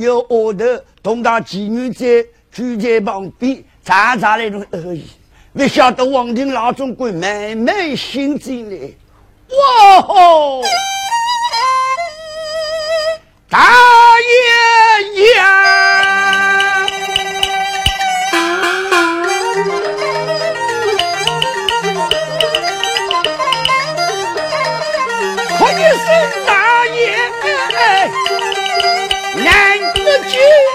有额头，同他妓女在举在旁边，查查那种而已。不晓得王庭老中国慢慢心进来，哇吼！难得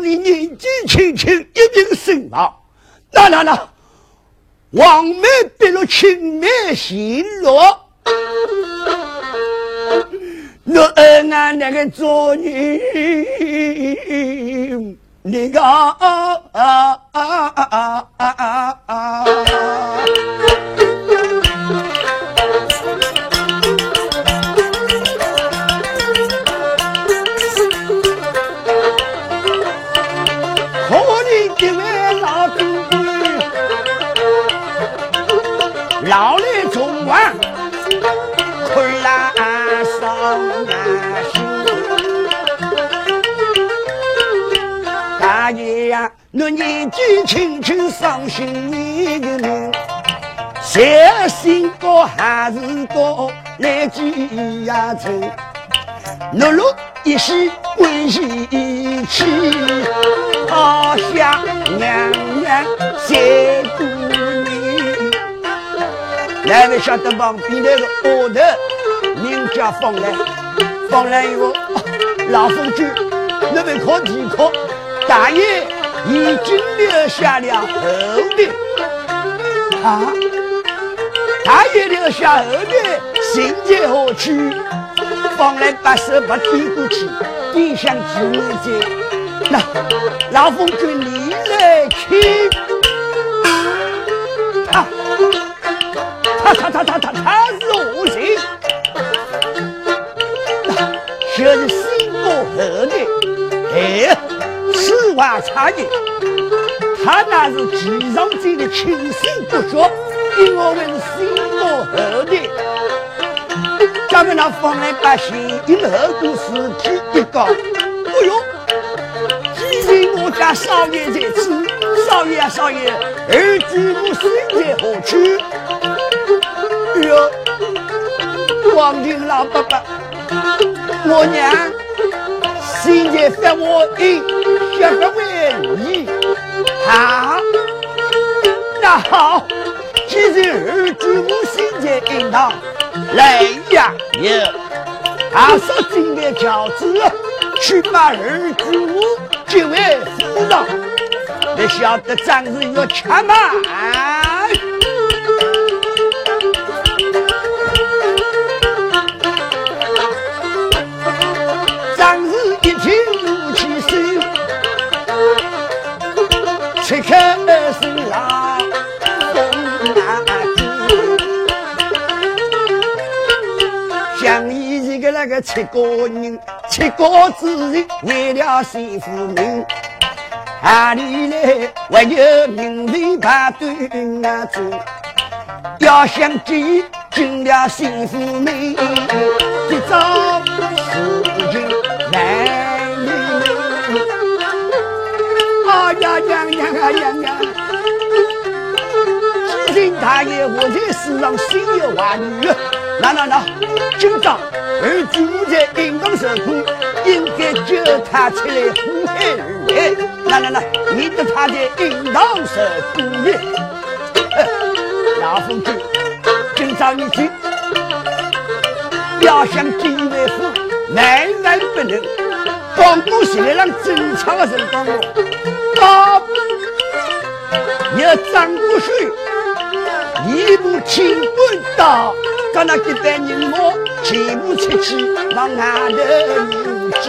你年纪轻轻已经身亡，来来来，王梅别了青梅心落。我恩俺那个做女，那个啊啊啊啊啊啊！几呀愁，碌碌一时归西去，好想娘娘谢姑娘。哪位晓得旁边那个额头名叫方兰？方兰以后，老夫君，那位可提可，大爷已经留下了后代啊！大爷留下后代，心在何处？方兰把手把递过去，递向几妹子。那老夫君你来听啊！他他他他他他是恶行，就是心过后的，哎，此话差异。他那是地上界的清醒不觉，因为我们是心过后的。咱们那方来百姓因后果事体一个，哎呦，既然我家少爷在此，少爷啊少爷，儿子我身在何处？哎呦，王庭老伯伯，我娘现在发我音，学不为你。好，那好，既然儿子我现在应当来呀有，阿说准备饺子去把儿子我接为夫人，不晓得张是要吃嘛？七个人，七个子人为了幸福命，哪里来还有名利排队啊走？要想记尽了幸福命，一桩事情难离。啊呀呀呀呀呀！知心大爷，我在世上心有万女。那那那，今朝儿子在应当受苦，应该叫他出来祸害儿来。那那那，免得他在应当受苦呢。老夫子，今朝你去，要想进为夫，万万不能。光顾起来让正常的人帮我，大不要张过水，一步清官到。跟那几百人马全部出去往外头迎接。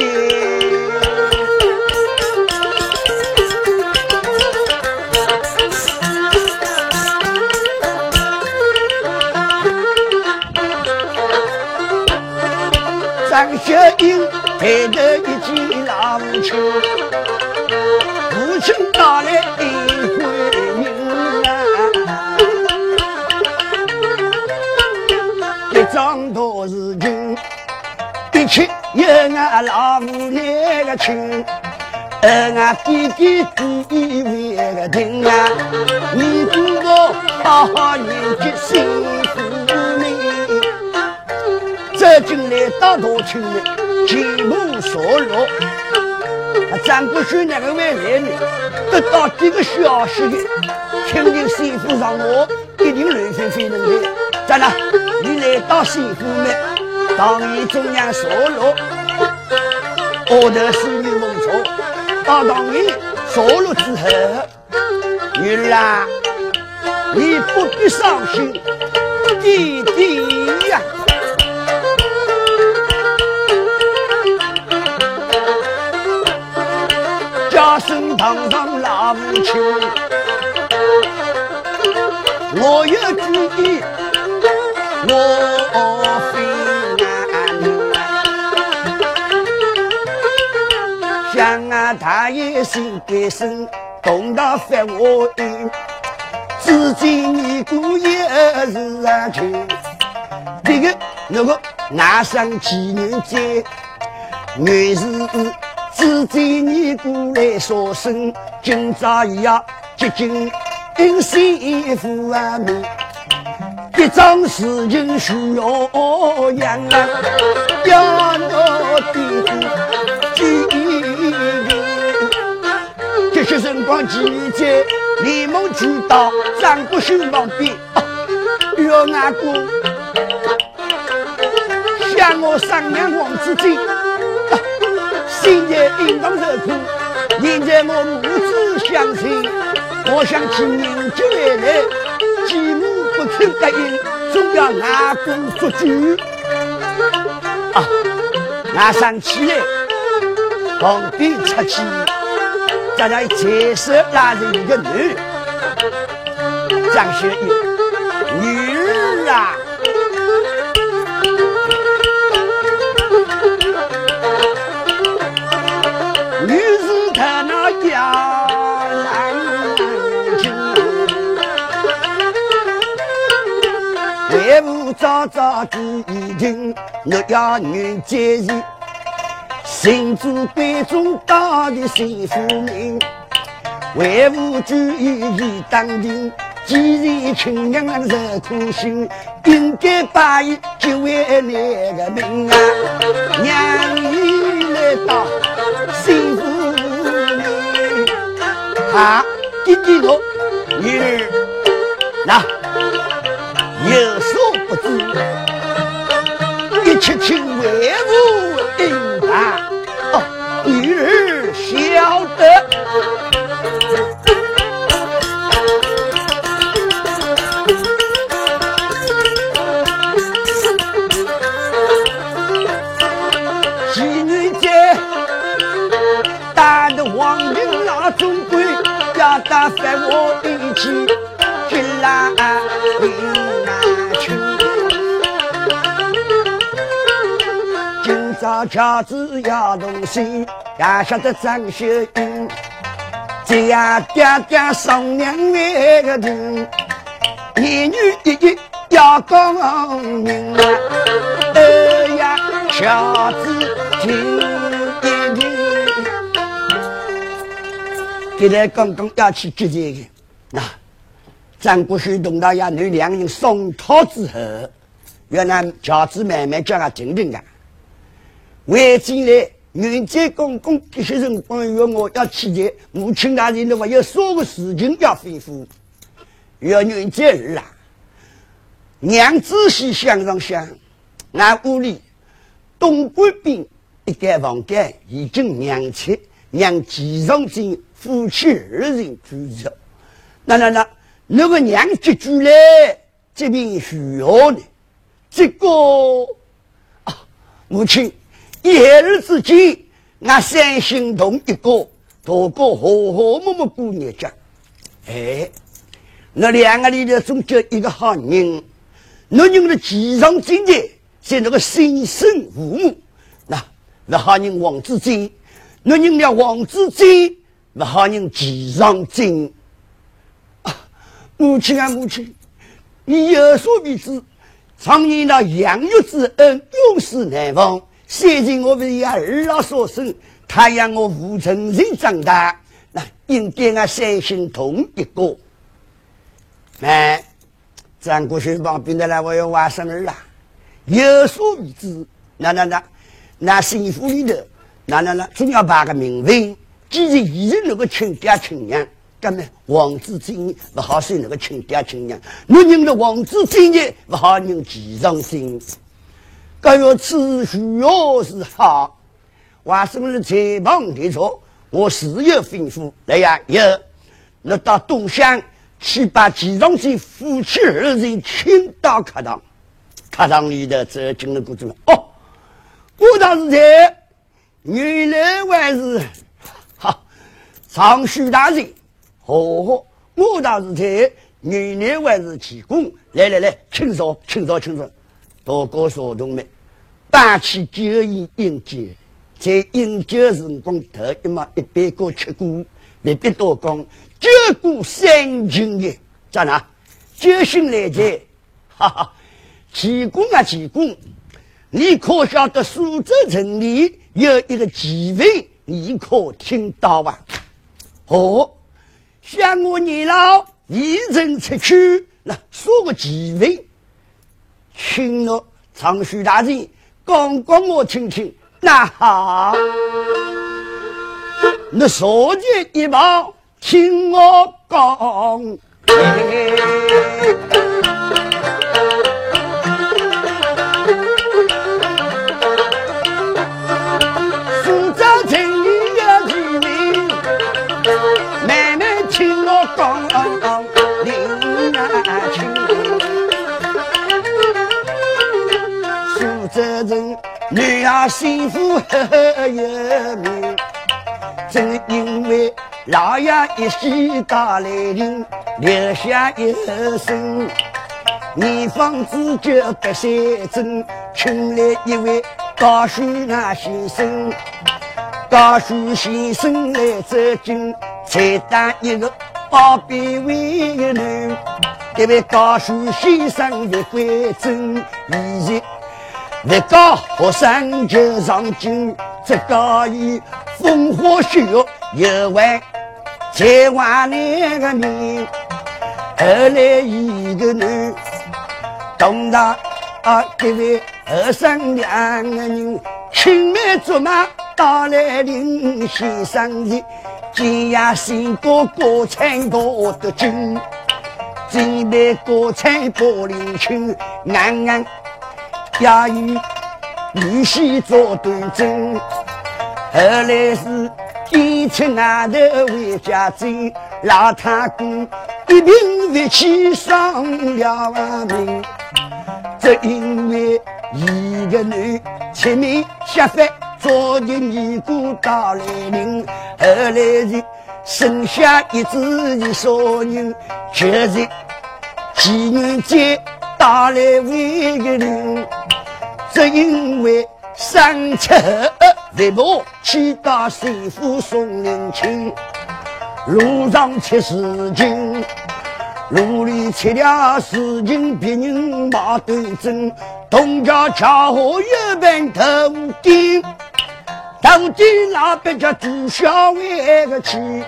张学英抬着一件老裙，父俺老母那个亲，而俺弟弟弟为个听啊，你给我好好念记幸福命。走进来大大群里，全部所落。张国轩那个外来呢，得到这个消息的，肯定媳妇上我一定乱飞飞能的。咋了？你来到媳妇们，当你中央所落，我的是你梦错。到当你所落之后，女儿，你不必伤心，弟弟呀，家生堂上老母亲，我有主意。我心该生，动到发我的，至今你姑也是啊亲。这个那个外甥纪念在，原是至今你姑来说声，今朝要接近迎媳妇啊门。一桩事情需要养啊，要我弟辰光记在连忙去到张国兴旁边，要阿哥向我商量王子金，现在应当受苦，现在我母子相亲，我想去迎接来来，继母。不肯答应，总要阿公做主啊！俺上起来，旁边出去，在那前手拉着一个女，张学友，女儿啊！女子看那家。还不早早记一听，我要女接人，行住贵重大的幸福命，为父注意义当定，既然亲娘受苦心，应该把伊救回那个命啊！娘已来到幸福命，啊，弟弟我女儿那。有所不知，一切请为我一起去拉了轿子要东西，也晓得张秀英，这样爹爹送娘那个人，一女一女要功名啊！哎呀，轿子停一停，现在刚刚要去接这个，那张国水同大爷你两人送套之后。原来轿子慢慢叫他停停啊！回进来，元节公公这些人光约我要去见母亲大人的话，有啥个事情要吩咐。要元节日啊，娘仔细想上想，俺屋里东关边一间房间已经娘亲让季上进夫妻二人居住。那那那，那个娘接住来，这边需要呢？这个啊，母亲，一日之间，俺三心同一个，大哥和和睦睦过日子。哎，那两个里头总叫一个好人，那人的吉上境界是那个心生父母。那那好人王子金，那人了王子金，那好人吉上金。母亲啊，母亲，你有所不知。常年那养育之恩，永世难忘。现今我为儿老所生，他养我无成人长大，那应该俺三心同一个。哎，张国学旁边的来，我要外甥儿啊，有所不知。那那那，那幸福里头，那那那，总要把个名分。既然已经那个亲爹亲娘。干么？王子金不好生那个亲爹亲娘，我认了王子金呢不好认继承心。该要此需要是好，我生了裁旁的错，我事有吩咐。来呀，有，那到东乡去把继承心夫妻二人请到客堂，客堂里头走进了个子哦，我当是在原来还是好长须大人。哦，我倒是在年年还是提供，来来来，请坐，请坐，请坐。大哥说同们，办起酒宴饮酒，在饮酒辰光头一嘛一杯过吃过，别别多讲，酒过三巡的，咋呢？酒醒来在，哈哈，提供啊提供，你可晓得苏州城里有一个奇闻，你可听到吧？哦。想我年老一人出去，那说个机会，请了长须大人讲讲我听听。那好，那说句一毛，听我讲。幸福很有名，正因为老爷一喜大来临，留下一声，你房子就不写真，请来一位高书那先生，高书先生来走近，才当一个宝贝为奴，这位高书先生的贵真，以前。那个学生就上京，这个以风花雪月游玩，才换那个命。后来一个女，东大啊，这位和尚两个人青梅竹马到来临，先生的今夜新歌歌唱多得精，准备歌唱不灵清，安安。要与女婿做端正，后来是点出外头为家珍，老太公一并为妻丧了命。只因为一个女前面下凡做的尼姑到来临，后来是生下一子一少女，就是情人节到来为个人。只因为上车一步，去到媳妇送人情，路上吃事情，路里吃了事情，别人马对阵，东家恰好一边头顶，头顶那边叫朱小伟个去，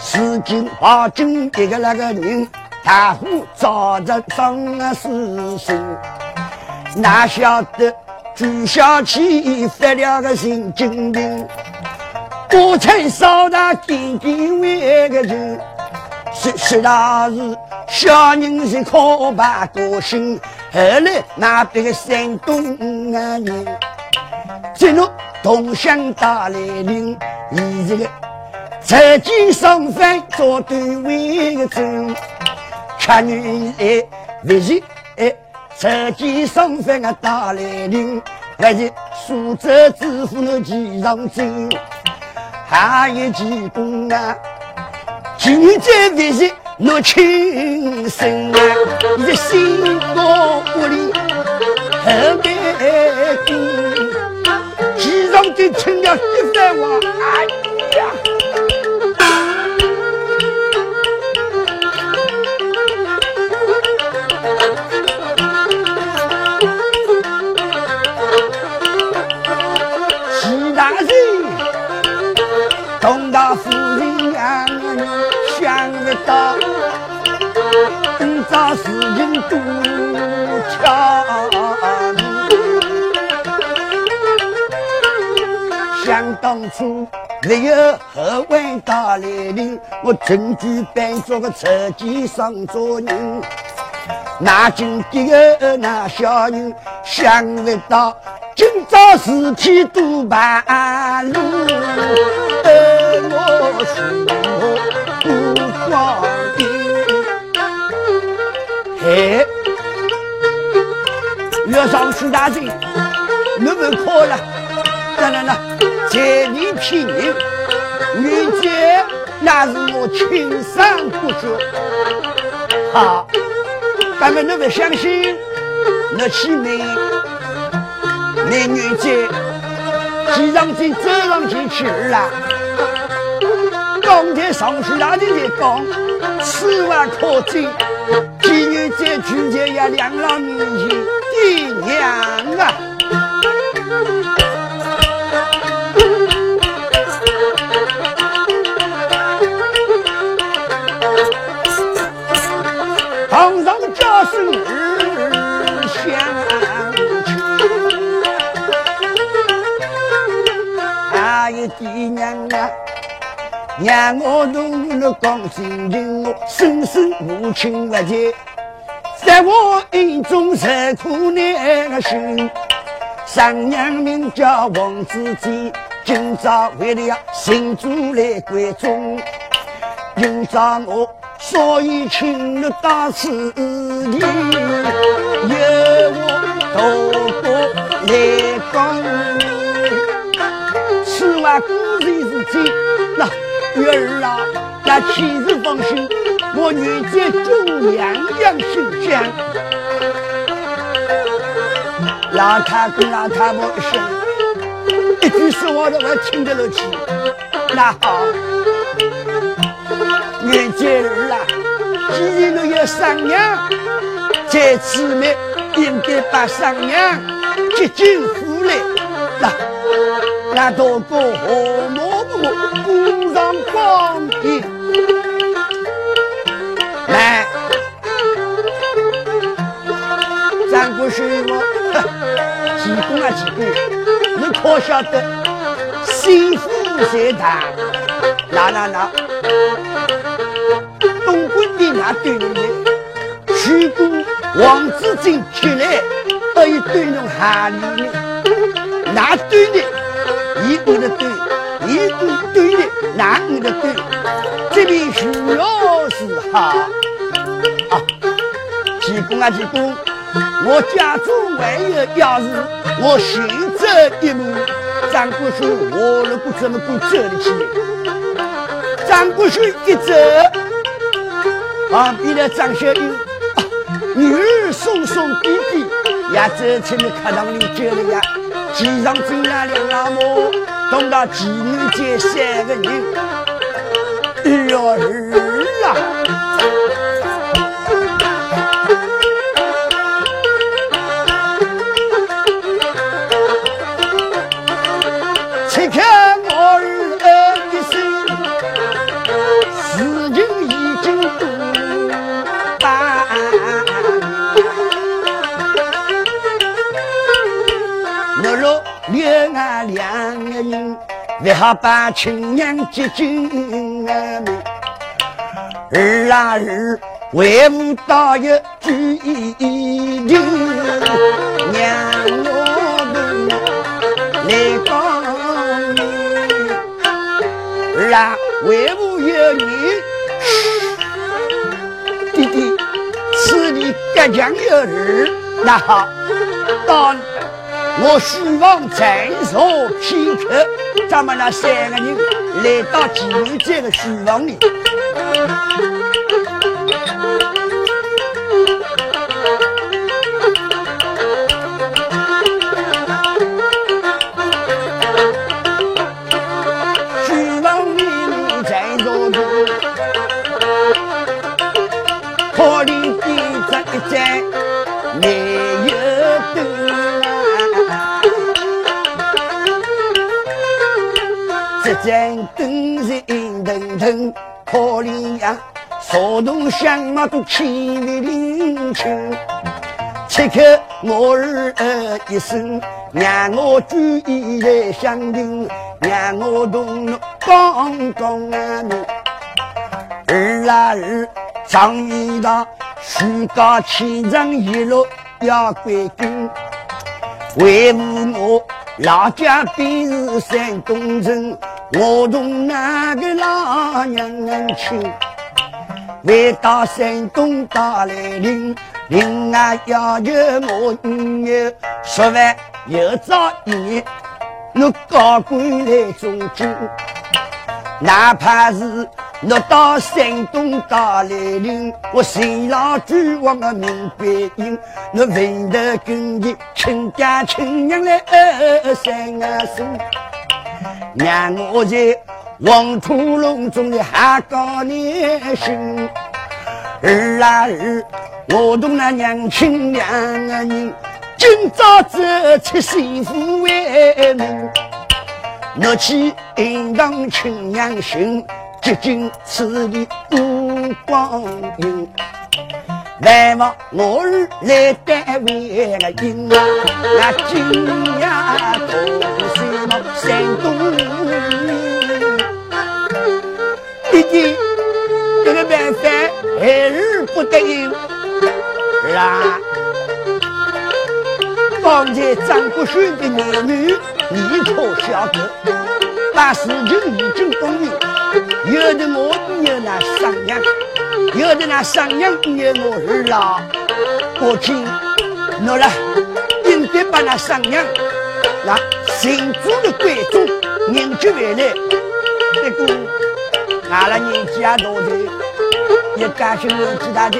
事情把紧一个那个人，大户早着张啊死心，哪晓得。朱小气发了个神经病，过去少大点点为个人，实实大是小人是可怕个性。后来那边个山东人，进入东乡大来临，以这个财经上饭做对为个真，看女哎，为是哎。财经上饭啊，大来临，那是苏州知府的旗上金，还有几公啊，今在为是我亲生啊，你的心高屋里后边跟，旗上金成了一番话，哎呀。夫人呀，想不到，今朝事情多巧。想当初没有后文大来临，我正举办做个车间上做人。那今天那小人想不到，今朝事体多半路。我是不光的，嘿，岳上徐大军，你们可了？来来来，借你品命，玉姐那是我亲生不说。好，咱们你们相信？那起名，那女姐，骑上去走上去去了。刚才上书大人在讲，此万可真，今日在举前呀，两老面前爹娘啊，爹娘啊。让我同了讲心情，我生身无亲无在，在我眼中是苦难的心。上娘名叫王子坚，今朝为了新主来关中，今朝我所以请了大师爷，由我大哥来讲，此话固然是真，那。月儿啊，那妻子放心，我愿在中样样心香。老太公、老太婆一声，一句说话都我听得了去。那好，月节儿啊，既然你要商娘，在此呢，应该把商娘接进府来。那那多个何莫不？上光的来，张国师我，济公啊济公，你可晓得心腹在堂，那那那，东关的那对人，如果王子进出来，可以对侬哈里呢？那对的，一个的对。一个对的，男的对，这边需要是好啊。济公啊济公，我家中还有要事，我先走一路。张国寿，我如果怎么够走得起来？张国寿一走，旁边的张小英啊，女儿送送弟弟，也走进了客堂里，叫了呀。机上进来两老母，同到妓女街三个人，哎呦儿啊！为好把亲娘接进俺们，儿啊儿，为母大有举一定，娘我们来帮你。儿啊，为母有你，弟弟，此地隔江有儿，那好，当我希望再受片刻。咱们那三个人来到济南这个书房里，人腾腾，可怜呀，手动香马都气力凌清。此刻我儿一声，让我注意来相听，让我同刚刚啊儿啊儿，张一大，虚高千丈一路要归根，为父我老家本是山东人。我同那个老娘亲，为到山东打来临，另外要求我女儿十万有朝一日我高官来中军，哪怕是我到山东打来临，我新郎举我的明白音，我问得跟你亲家亲娘来二三声。让我在黄土隆中的喊高年心，儿啊儿，我同那娘亲两个人，今朝走出媳妇为门，我去应当亲娘心，接近此地无光阴。万望我儿来单位了应啊，那今呀都是那山东弟弟，这个办法还是不得应，是啊。方才张国轩的男女，你可晓得？把事情已经公明，有的我有那商量。有的那商娘也我儿啦，我听，喏了，应该把那商娘那姓朱的贵族迎接回来。不过，俺了年纪也大的，也感谢年纪大的，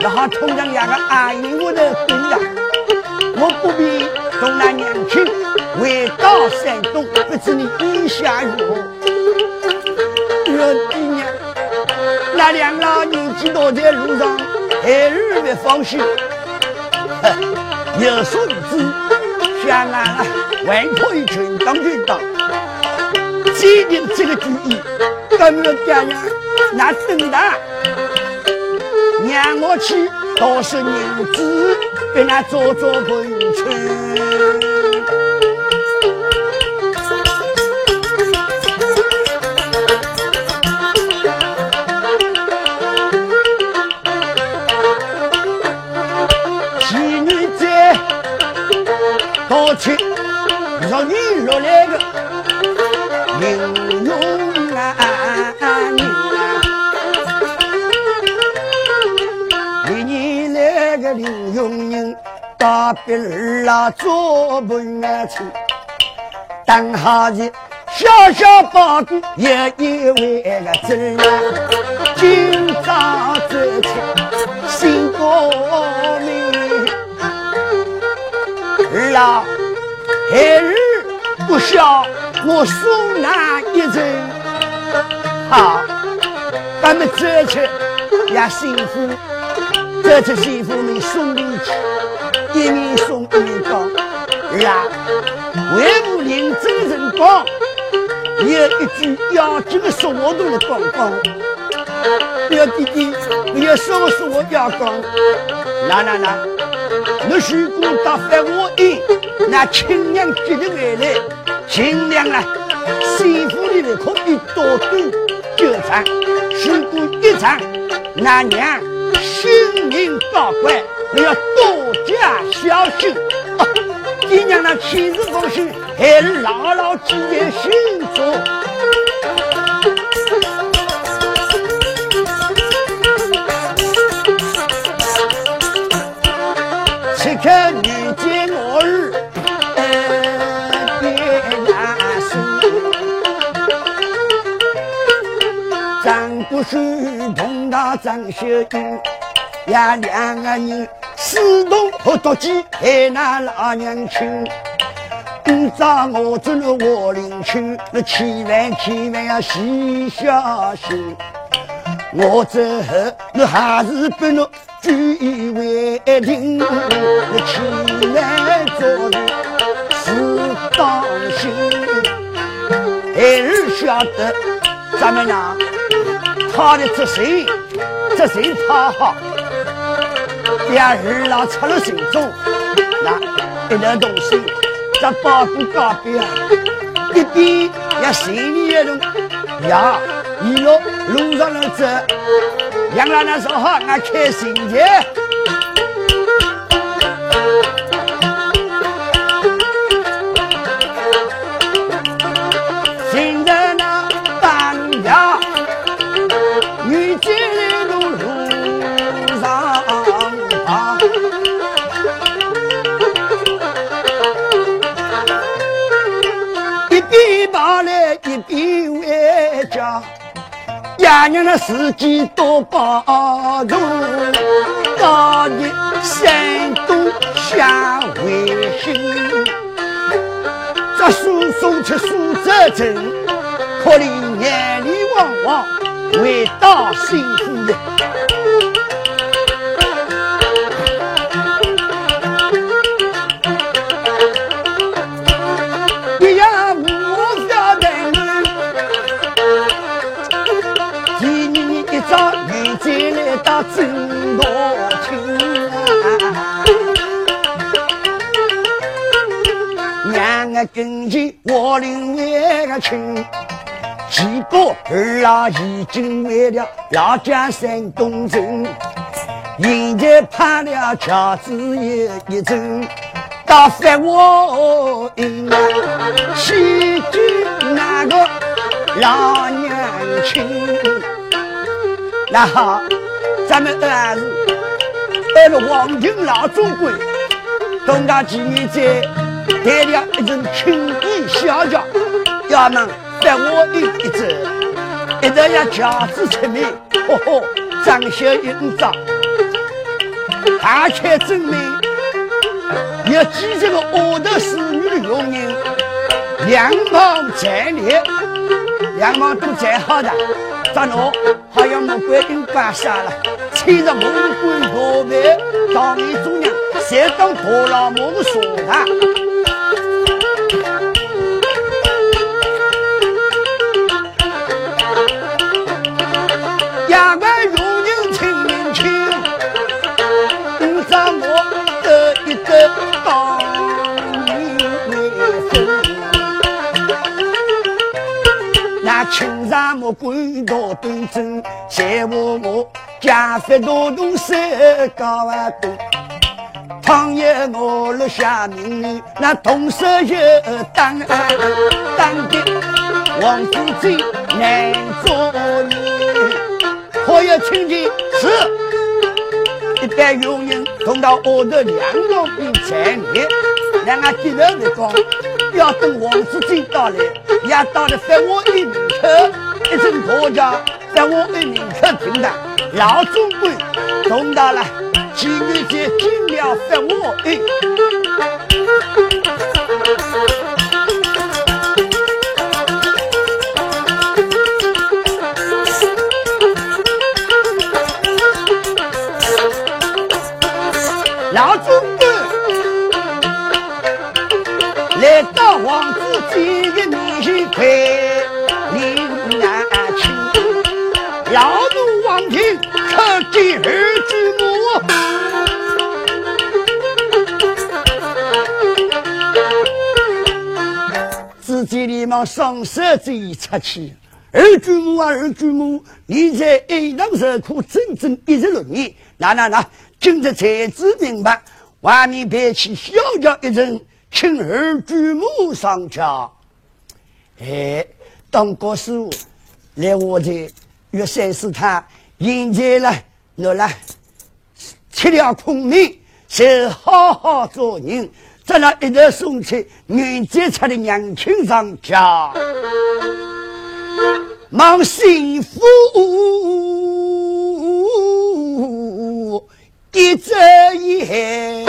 那好通常两个阿姨我的对呀，我不必同那娘亲回到山东，不知你意下如何？那两老年纪都在路上，还是不放心。有所不知，想啊，万可一群当军当，坚定这个主意。跟着爹娘，那等待，让我去到时娘子跟他做做文春。儿啊做不安亲，当下子小小八股也一位个真人，今朝走出新国名儿啊。孩儿不孝，我送那一程。好，咱们这次也幸福，这次幸福你送礼去，一面送一面讲。儿啊，为母认真人讲，有一句要紧的说话都来讲讲。表弟弟，你要什么说话要讲，那那那，你如果打发我一，那亲娘接的回来，尽量啊，媳妇里面可以多赌九场，如果一场，那娘性命高贵，你要多加小心。爹娘那妻子奉行，还是牢牢记在心中。此刻遇见我儿，爹娘是张不是碰到张秀英，呀两个人。自动和毒鸡害那老娘亲，今朝我走了卧林去，那千万千万要细小心。我走后，你还是不能举义为定，那千万做事是当心。孩儿晓得，咱们俩他的这谁，这谁他好。俩儿郎出了行踪，那一点东西在包谷高边，一边也心里一动，呀，一路路上能走，杨老那说好，俺开心去。爷娘的自己多包容，高日山东下回信，这书送去苏州城，可怜眼里汪汪，回到幸福跟前我领为个亲，结果儿郎已经为了老家山东城，现在怕了轿子有一阵，打发我应去救那个老娘亲，那好。咱们儿子带了黄金老总管，东家几年在带了一阵青衣小轿，衙门带我一一走，一直要轿子出面，呵呵，张小英长，大开证明，有几十个丫头侍女的佣人，两旁站立，两旁都站好的，咋弄？好像没关定办啥了。穿着蒙古袍白，当面中央，谁当大老母的说他？衙门用人亲年轻，你让我得一得当面为分。那青纱莫归到端正，谢我我。家法多动手高啊，倘有我落下命令，那动手就当当的王府最难做人。可有亲戚是，一般佣人同到我的两旁边站立，两个低头的讲，要等王子进到来，也到了饭我的门口，一声大叫，在我的门口听到。老总管同到了，今日在今了发我哎。老朱哥来到王子建业面前跪礼难请，老奴王庭叩见。自己连忙双手这一插起。二舅母啊，二舅母，你在一堂受苦整整一十六年，那那那，今日才知明白，外面别去小叫一人，请二舅母上家。哎，当国师傅来我这约三师他迎接了，我来吃了空米，是好好做人，在那一头送去迎接他的娘亲上家。忙幸福一遮掩，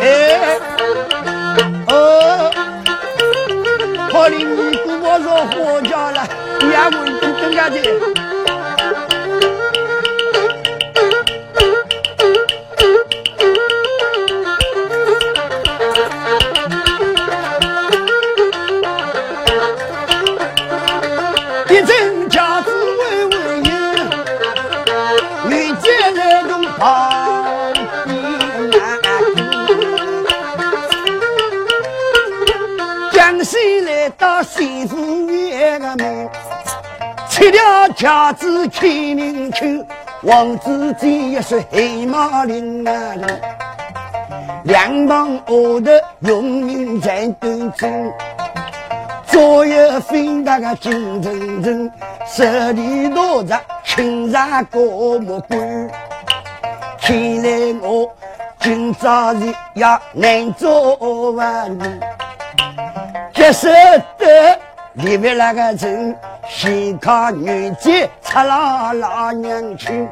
哎哦，可怜你姑婆说活家了，也问你更加的。吃了家子开人秋，王子见也是黑马林啊！两旁后头用人在端正，左右分那个金铮铮，手里拿着青纱高木棍，看来我今朝日也难做完。接受的里面那个人，先看女杰出了老娘亲，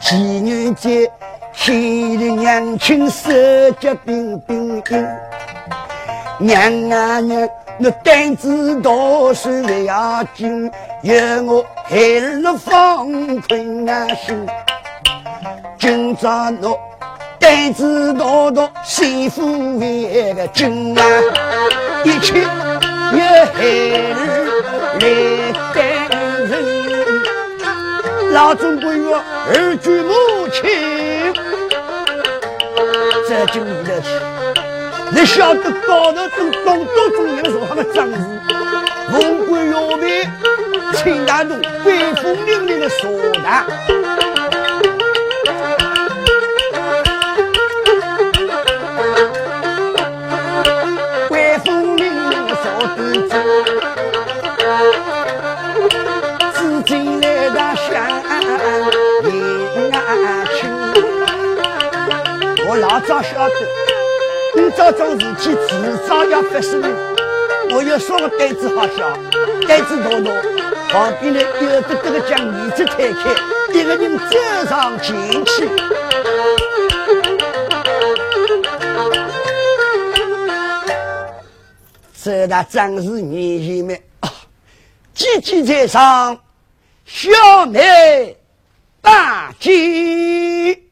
几女杰看的娘亲手脚冰冰冰，娘啊娘，那胆子大是不要紧，有我海陆放困难心，今朝我。胆子大大，幸福为个真啊！一切有孩儿来担人，老总不约二舅母亲，这就离了去。你晓得高头等东都中人说他们张氏，文官要命，请大东威风凛凛的我老。早晓得，你这种事情迟早要发生。我有说个胆子好小，胆子大大，旁边呢有的这个将椅子推开，一个人走上前去。这那正是年轻们啊，积极在上，小妹大吉。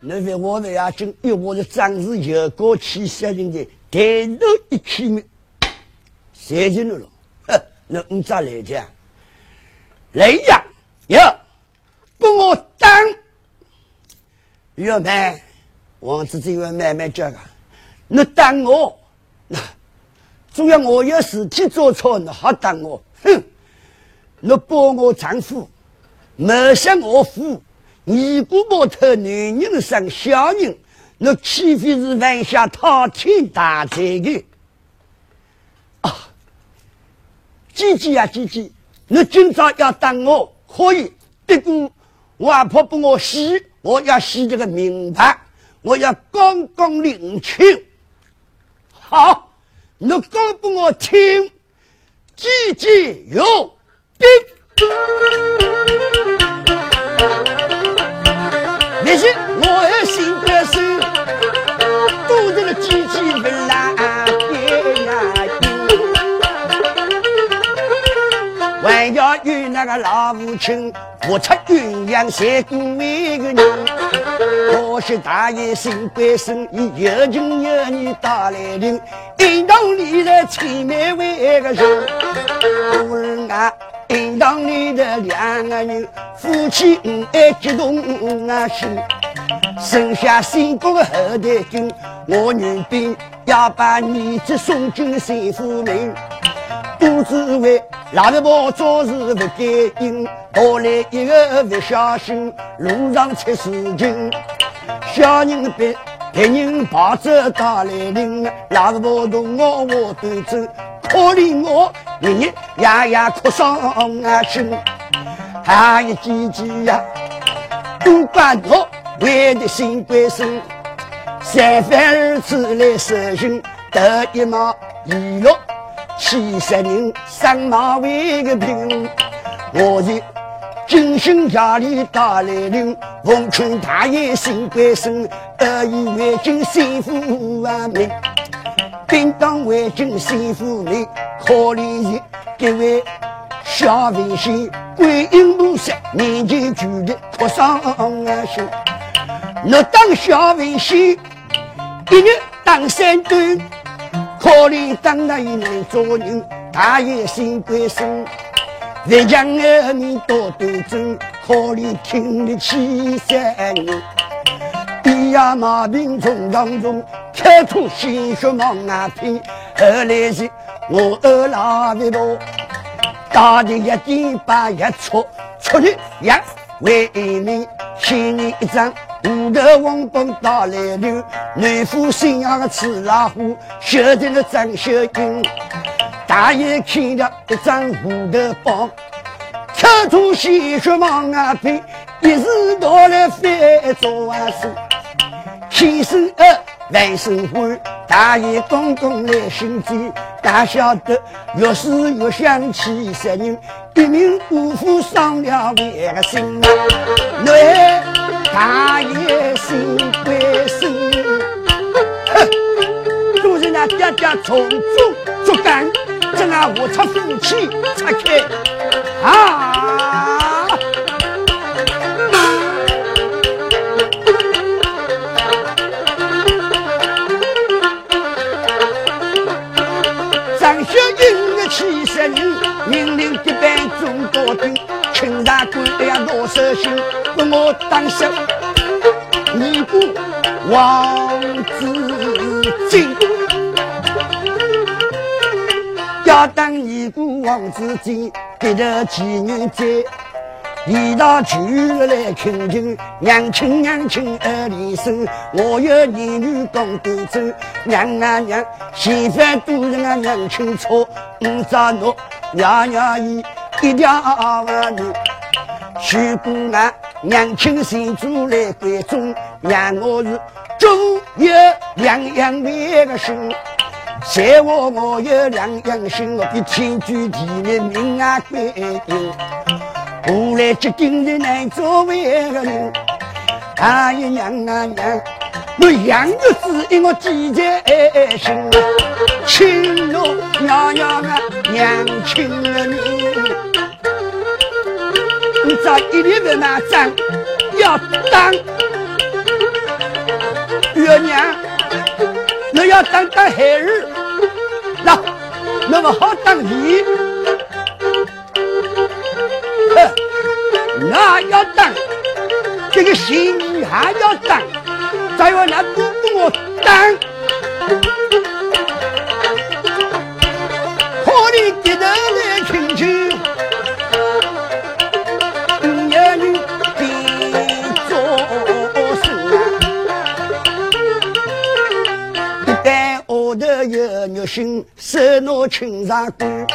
那为我们要进，因为我的长子有过去杀人的，抬头一起面，谁进来了？哼，那你咋来讲？来呀，要给我当！要慢，王子这位慢慢讲啊，你当我，那只要我有事体做错，你好当我？哼，你帮我丈夫，没向我负。尼姑婆偷男人生小人，那岂非是犯下滔天大罪的？啊！姐姐呀，姐姐，你今朝要打我可以，不过外婆不我洗，我要洗这个名牌，我要刚刚领情。好，你讲给我听，姐姐有病。那些我的心的手，都在那叽叽不拉别呀还要与那个老母亲付出云阳三姑为个人，可惜大爷心归生，以有情有义打来临，应当里的前面为个人，忽然啊，应当里的两个人夫妻恩爱激动啊心，生下新国的后代君，我女兵要把儿子送进新府门。不知为哪里婆做事不干净，多来一个不小心，路上出事情。小人别别人跑走打来临，哪里婆同我我都走，可怜我日日夜夜哭伤心。还有几句呀，都怪我为的心归生，三番二次来实行，得一毛一六。七十人上马为个兵，我是金星家里大来临，奉劝大爷心归生，得以为君幸福完美。兵当为君幸福美，可怜人这位小文仙，归阴菩萨年纪巨的哭丧心。我当小文仙，一日当三顿。可怜当那一难做人，大爷心归生，再将儿女多端正，可怜听得起三人。爹呀马兵从当中开出鲜血往外喷，后来是我二老的多，打的一点把一戳，出的呀为民，千年一张。五个王八打来牛，内府心儿吃老虎，晓得了张小英。大爷看了一张虎头榜，口吐鲜血往外喷，一时到来翻做万事。天生二万生欢，大爷公公来心急，大晓得越是越想气死人，一命呜呼伤了万个心。来。大爷心归心，哼！都是那爹爹从中作干，正啊我出夫妻拆开啊！当下尼姑王子金，要当尼姑王子金，给着妓女在，一大聚来亲亲，娘亲娘亲二里生，我有儿女共对走，娘啊娘，媳妇都人啊娘亲错，五扎诺娘娘姨一条万女，娶姑娘。娘亲先祖来关中，让我是终有两样的个心。谢我我有两样心，我比天诛地灭命啊关定。后来决定的难做为个人，哎呀娘啊娘，我养育子因我记在心，亲我娘娘啊娘亲啊你。你找一粒不拿脏，要当月娘，你要当当孩儿，那那么好当你，哼，那要当这个心女还要当，再有那姑姑我当，可怜的头来心，手拿青纱棍，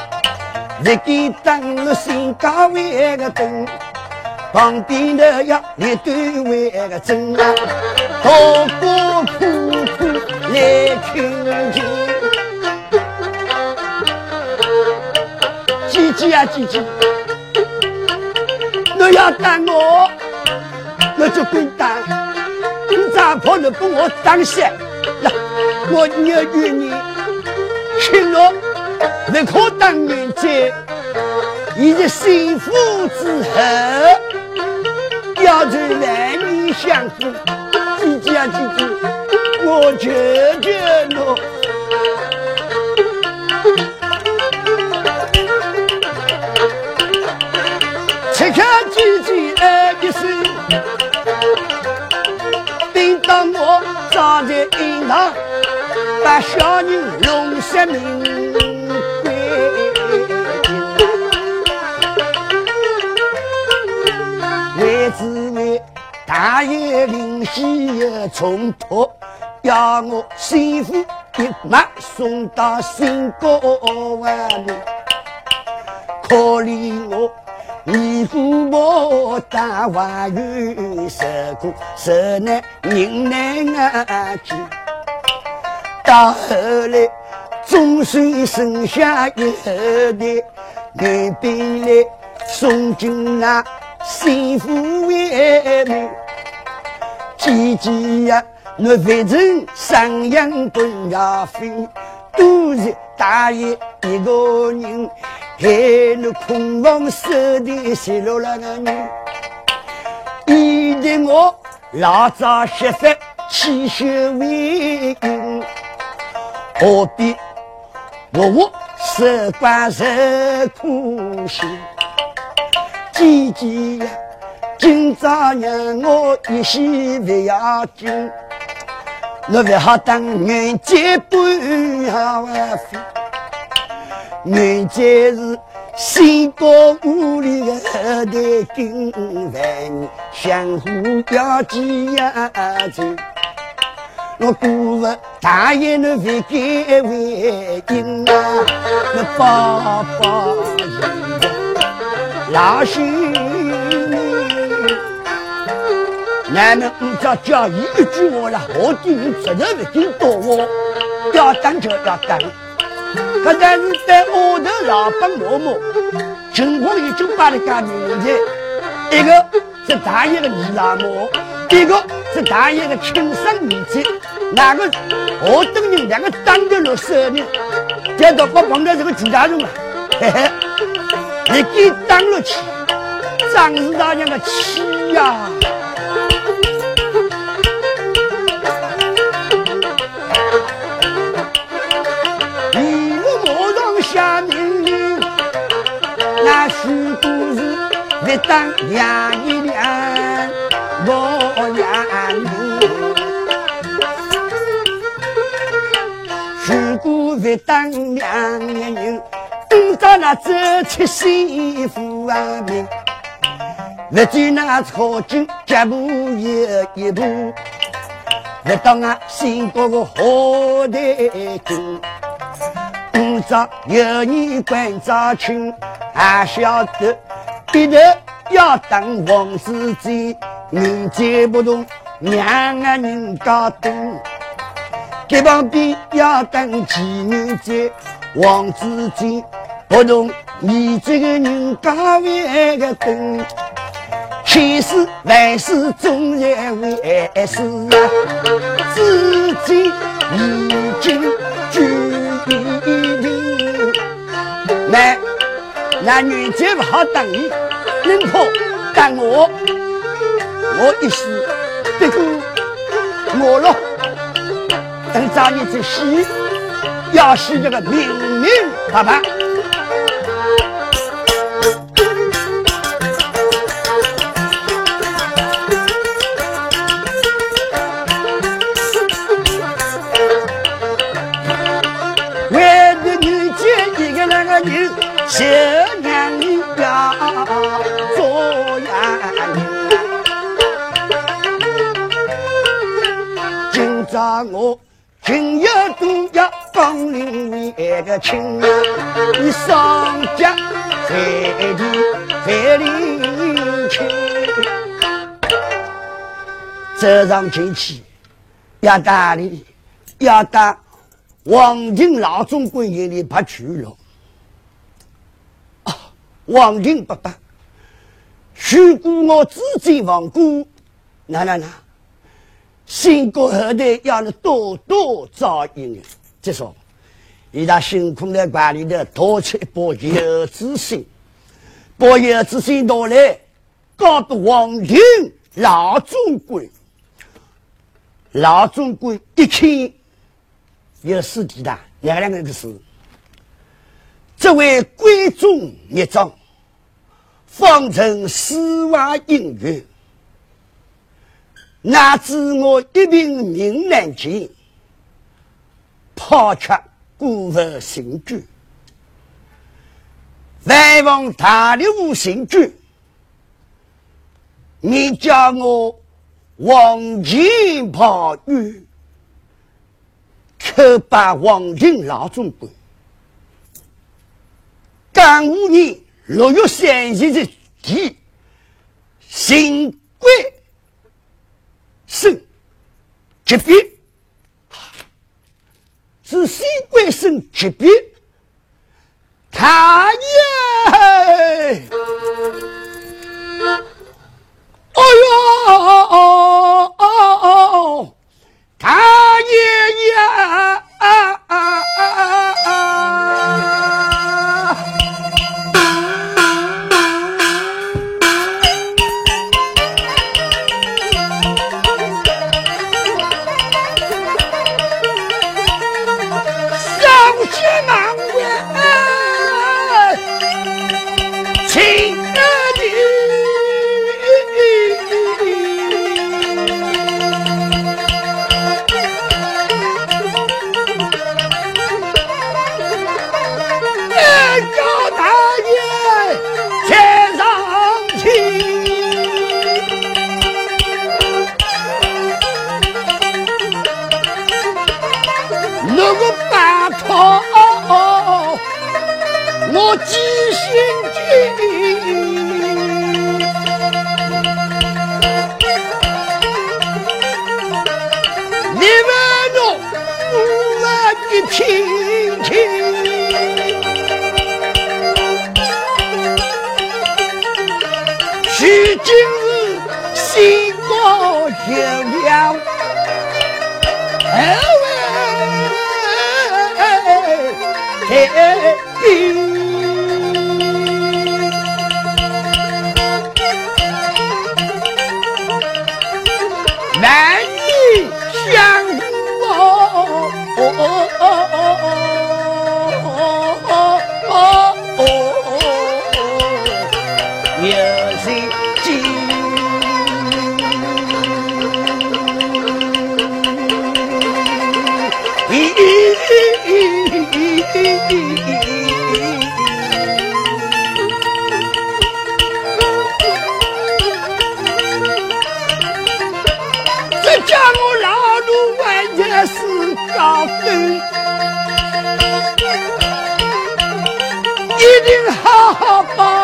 日给当了新岗位个灯，旁边的呀一对为个针啊，大哥苦苦来听经，姐姐啊姐姐，你要当我，我就滚蛋，你咋跑了给我当下？我愿与你。亲热，不可当年在，已是幸福之后，要在万年相逢，姐姐啊姐姐，我求求你。切克姐姐哎一声，叮当我站在银堂，把小人弄失明。只为大爷临西有冲突，要我媳妇一马送到新高湾里。可怜我义父母大外有受苦受难人难安。到后来总算生下一后代，女兵来送进那。幸福为美，姐姐呀，我反正上养不要费，都是大爷一个人，害你空房守的泄露了个人，逼得我老早学会气血为营，何必我我受惯受苦心。姐姐呀，今朝让我一夕不要紧，我不好当元节半下晚飞。元节是新国屋里的后代跟万年相互要记呀子，我姑父大爷你为给为因啊，我爸爸老兄，俺们五家讲一句话了，我对你责任不顶多我，要等就要等。可但是在后头老帮嬷嬷，情况已经把你讲明白。一个是大爷的二老母，一个是大爷的亲生儿子，哪个何等人两个当得了手呢？这到我碰到这个朱大荣啊，嘿嘿。你给当了去，张氏大娘的气呀！一路马上下命令，那许都是别当两一两，我当两个人。到那走出幸福啊命，不见那草根脚步有一步，不到那新国的好台根。五朝有你关照亲，还晓得一头要当王子杰，民间不同两个人高等，这旁边要当妓女节，王子杰。不同你这个人高为个等，千事万事总在为事啊，自己已经决定。那那女婿不好等你，宁可等我，我一时别过我了。等早日子死，要死这个命命爸爸。小娘你要做呀今朝我今夜都要帮领为个亲啊！你上家在地在领亲，走上前去要打理，要打王金老总管眼里不去了。王庭不答，如果我自己亡故，那那那，新国后代要你多多照应。再说，一大辛苦的管理的，多出一把油纸信，把油纸信拿来，搞得王庭老总管，老总管一看有事体的，两个人的事。这位贵重一张，方成丝袜姻缘，哪知我一命命难尽，抛却孤负新居。万望大力无新居，你叫我王金抛玉，可把王金老总管。干五年六月三日的地，新贵生级别，是新贵生级别。他爷，哎呦，哦哦哦，他爷爷。叫我老奴万年死高飞，一定好好报。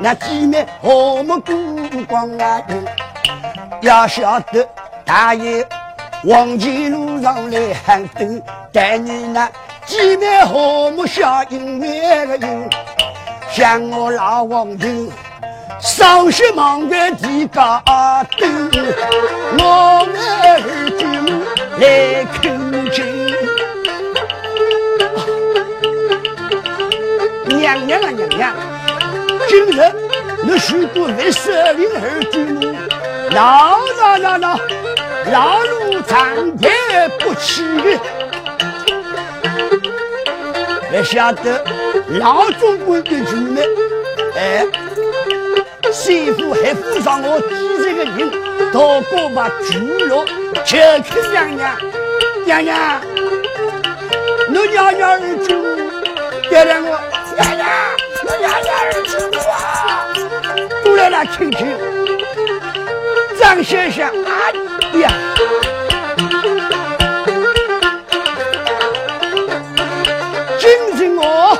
那几面和睦过光啊！要晓得大爷往前路上来喊等，但你那几面和睦小音乐个音，像我老王头上学忙个地高登，我儿子来看亲，娘娘啊娘娘。今日你许过为舍灵而举目，老老老老老路长快不起，还晓得老总管的举目，哎，媳妇还扶上我几十个人，到过把猪肉，求求娘娘，娘娘，你娘娘儿子，原谅我，娘娘。娘娘儿子啊，都来来听听。张先生，哎呀，今日我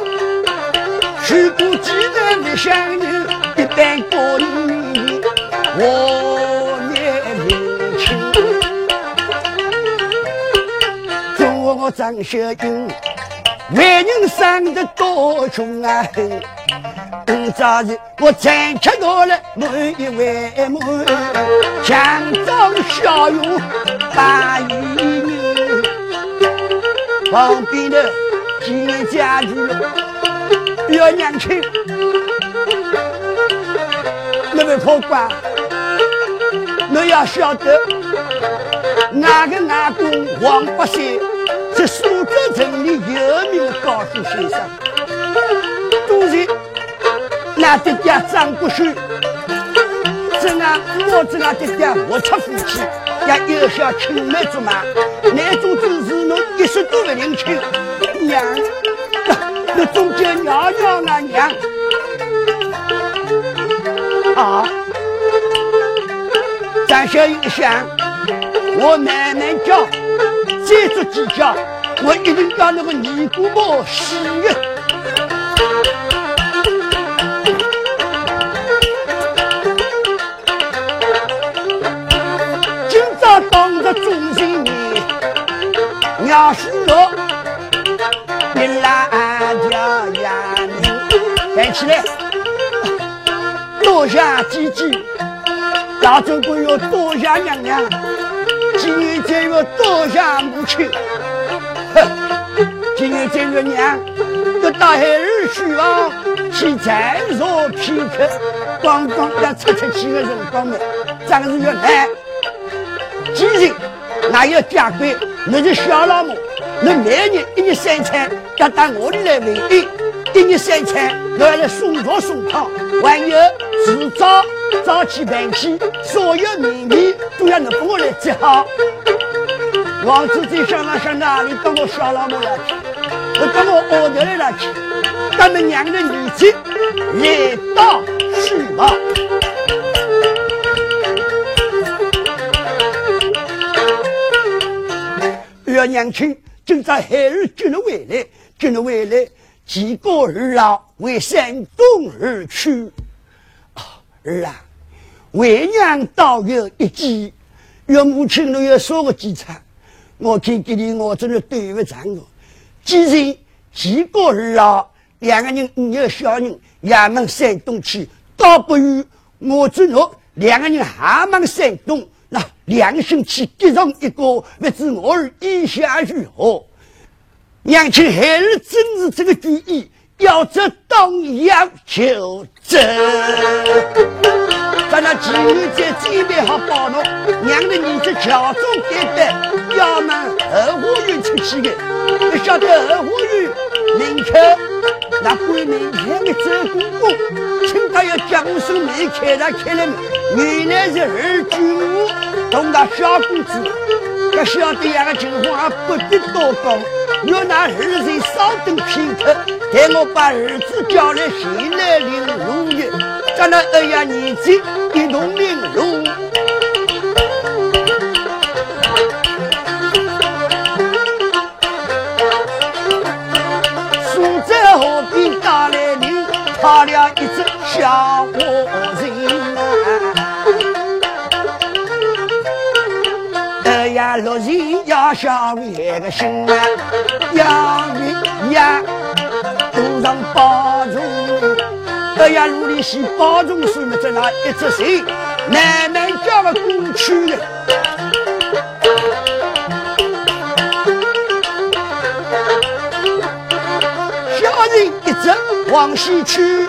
去过济南的乡里，一般过年我年轻。祝我张小英为人生得多穷啊！今早日我再吃过了满一碗满，强装笑容把雨淋。旁边的几家具要年轻，你们可管？你要晓得，俺个外公王八三是苏州城里有名的高数先生，都是。那爹爹张不虚，这啊我这啊爹爹我出夫妻，也有小青梅竹马，那种真是侬一时都不认清。娘，那终究娘娘俺娘啊！咱先一想，我奶奶叫，再做几家，我一定叫那个尼姑婆死的。今朝当着众人面，要是我你拉俺家呀，站起来。多谢姐姐，大总管要多谢娘娘，今年这个多谢母亲，哼，今年这个娘，要到海儿去啊，去再做片刻，刚刚要出出去的辰光呢，真是要难。既然那要加贵，你是小老母，你每年一日三餐要到我里来为一，一日三餐我要来送茶送汤，还有迟早早起晚起，所有面面都要你帮我来接好。王子在想哪想哪里跟我小老母来去，我跟我后头来去，咱们娘的年纪来到去吧。要娘亲正在海儿进了回来，进了回来，几个儿郎为山东而去。儿啊，为娘倒有一计，岳母亲侬要说个几场，我看给你我真的对不上了。既然几个儿郎两个人五有小人也往山东去，倒不如我祝侬两个人也往山东。那两心去结上一个，不知我儿意下如何？娘亲孩儿真是这个主意，要这当要就这。咱那妓女在这边好保侬，娘的你这乔装打扮，要往后花园出去的。不晓得后花园门口那关门前的周公公，听他要将手门开了开了，原来是二舅母同那小姑子。不晓得样的情况不必多讲，要拿儿子稍等片刻，待我把儿子叫来前来领路的。咱那二爷年纪一同领路。苏州河边打来人，他俩一只小活人小妹个心啊，要命呀，路上保重。哎呀，努力些保重水嘛，在那一只手慢慢叫了过去的。小人一直往西去，